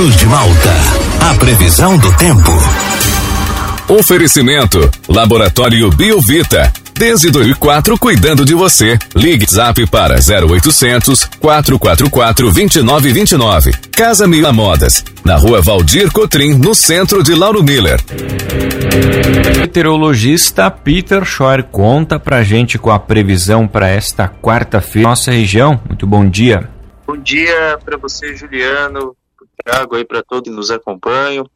Cruz de Malta. A previsão do tempo. Oferecimento: Laboratório Biovita. Desde 2004, cuidando de você. Ligue Zap para 0800 444 2929. Casa Mila Modas. Na rua Valdir Cotrim, no centro de Lauro Miller. Meteorologista Peter Schor conta pra gente com a previsão para esta quarta-feira. Nossa região. Muito bom dia. Bom dia para você, Juliano. Trago aí para todos que nos acompanham.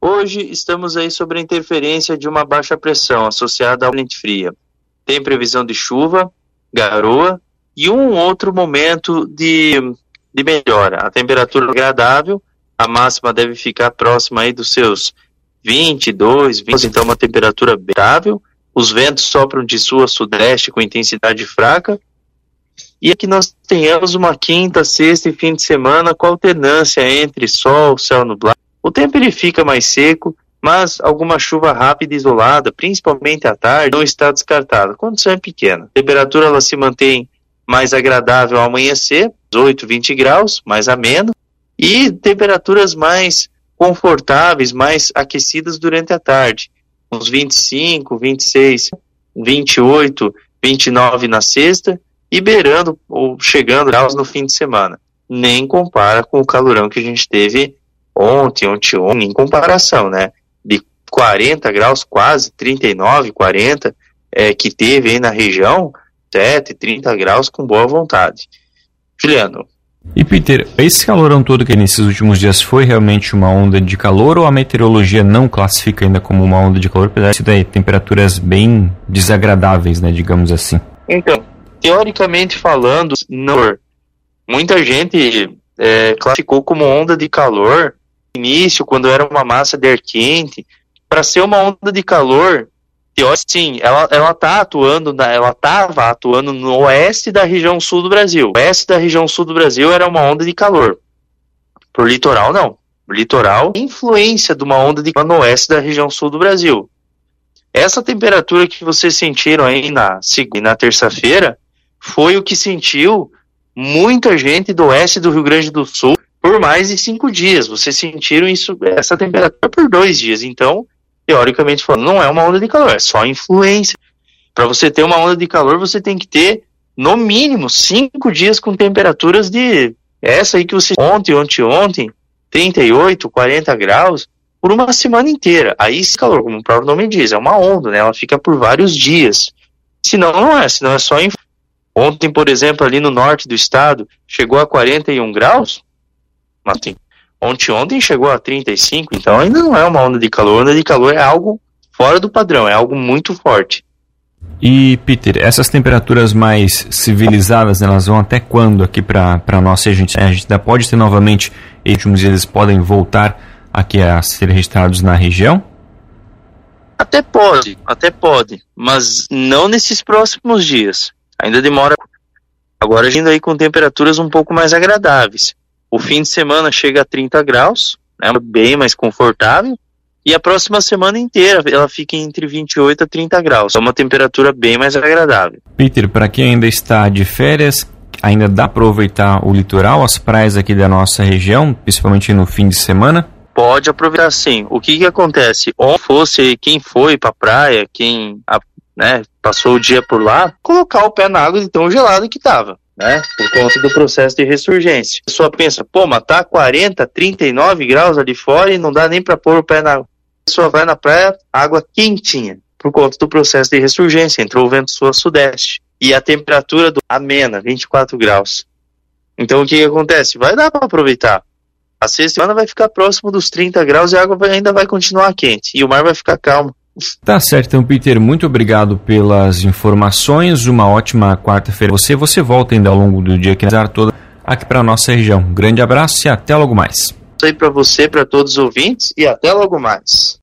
Hoje estamos aí sobre a interferência de uma baixa pressão associada à frente fria. Tem previsão de chuva, garoa e um outro momento de, de melhora. A temperatura é agradável, a máxima deve ficar próxima aí dos seus 22, 20, então uma temperatura agradável. Os ventos sopram de sul a sudeste com intensidade fraca. E aqui nós tenhamos uma quinta, sexta e fim de semana com alternância entre sol, céu nublado o tempo ele fica mais seco, mas alguma chuva rápida e isolada, principalmente à tarde, não está descartada. Condição é pequena. A temperatura ela se mantém mais agradável ao amanhecer, 18, 20 graus, mais ameno, e temperaturas mais confortáveis, mais aquecidas durante a tarde, uns 25, 26, 28, 29 na sexta e beirando ou chegando graus no fim de semana. Nem compara com o calorão que a gente teve ontem, ontem, ontem, em comparação, né? De 40 graus, quase 39, 40, é, que teve aí na região, 7, 30 graus com boa vontade. Juliano. E Peter, esse calorão todo que nesses últimos dias foi realmente uma onda de calor ou a meteorologia não classifica ainda como uma onda de calor, apesar de ter temperaturas bem desagradáveis, né, digamos assim? Então, teoricamente falando, não. Muita gente é, classificou como onda de calor início, quando era uma massa de ar quente, para ser uma onda de calor, sim, ela, ela tá atuando, na, ela estava atuando no oeste da região sul do Brasil. O oeste da região sul do Brasil era uma onda de calor. Por litoral, não. Por litoral, influência de uma onda de calor no oeste da região sul do Brasil. Essa temperatura que vocês sentiram aí na segunda na terça-feira foi o que sentiu muita gente do oeste do Rio Grande do Sul por mais de cinco dias. Vocês sentiram isso, essa temperatura por dois dias. Então, teoricamente falando, não é uma onda de calor, é só influência. Para você ter uma onda de calor, você tem que ter, no mínimo, cinco dias com temperaturas de essa aí que você ontem, ontem, ontem, 38, 40 graus, por uma semana inteira. Aí esse calor, como o próprio nome diz, é uma onda, né? Ela fica por vários dias. Senão não é, senão é só Ontem, por exemplo, ali no norte do estado, chegou a 41 graus, assim, ontem, ontem chegou a 35, então ainda não é uma onda de calor. Onda de calor é algo fora do padrão, é algo muito forte. E, Peter, essas temperaturas mais civilizadas, elas vão até quando aqui para a nossa gente? A gente ainda pode ter novamente, e últimos dias eles podem voltar aqui a ser registrados na região? Até pode, até pode, mas não nesses próximos dias. Ainda demora. Agora indo aí com temperaturas um pouco mais agradáveis. O fim de semana chega a 30 graus, né, bem mais confortável. E a próxima semana inteira ela fica entre 28 a 30 graus. É uma temperatura bem mais agradável. Peter, para quem ainda está de férias, ainda dá para aproveitar o litoral, as praias aqui da nossa região, principalmente no fim de semana? Pode aproveitar sim. O que, que acontece? Ou fosse quem foi para a praia, quem né, passou o dia por lá, colocar o pé na água de tão gelado que estava né? Por conta do processo de ressurgência. A pessoa pensa, pô, mas tá 40, 39 graus ali fora e não dá nem para pôr o pé na água. A pessoa vai na praia, água quentinha, por conta do processo de ressurgência. Entrou o vento sul-sudeste. E a temperatura do amena, 24 graus. Então o que, que acontece? Vai dar para aproveitar. A sexta semana vai ficar próximo dos 30 graus e a água vai, ainda vai continuar quente. E o mar vai ficar calmo. Tá certo, então, Peter, muito obrigado pelas informações. Uma ótima quarta-feira. Você, você volta ainda ao longo do dia na toda aqui para nossa região. Grande abraço e até logo mais. Isso aí para você, para todos os ouvintes e até logo mais.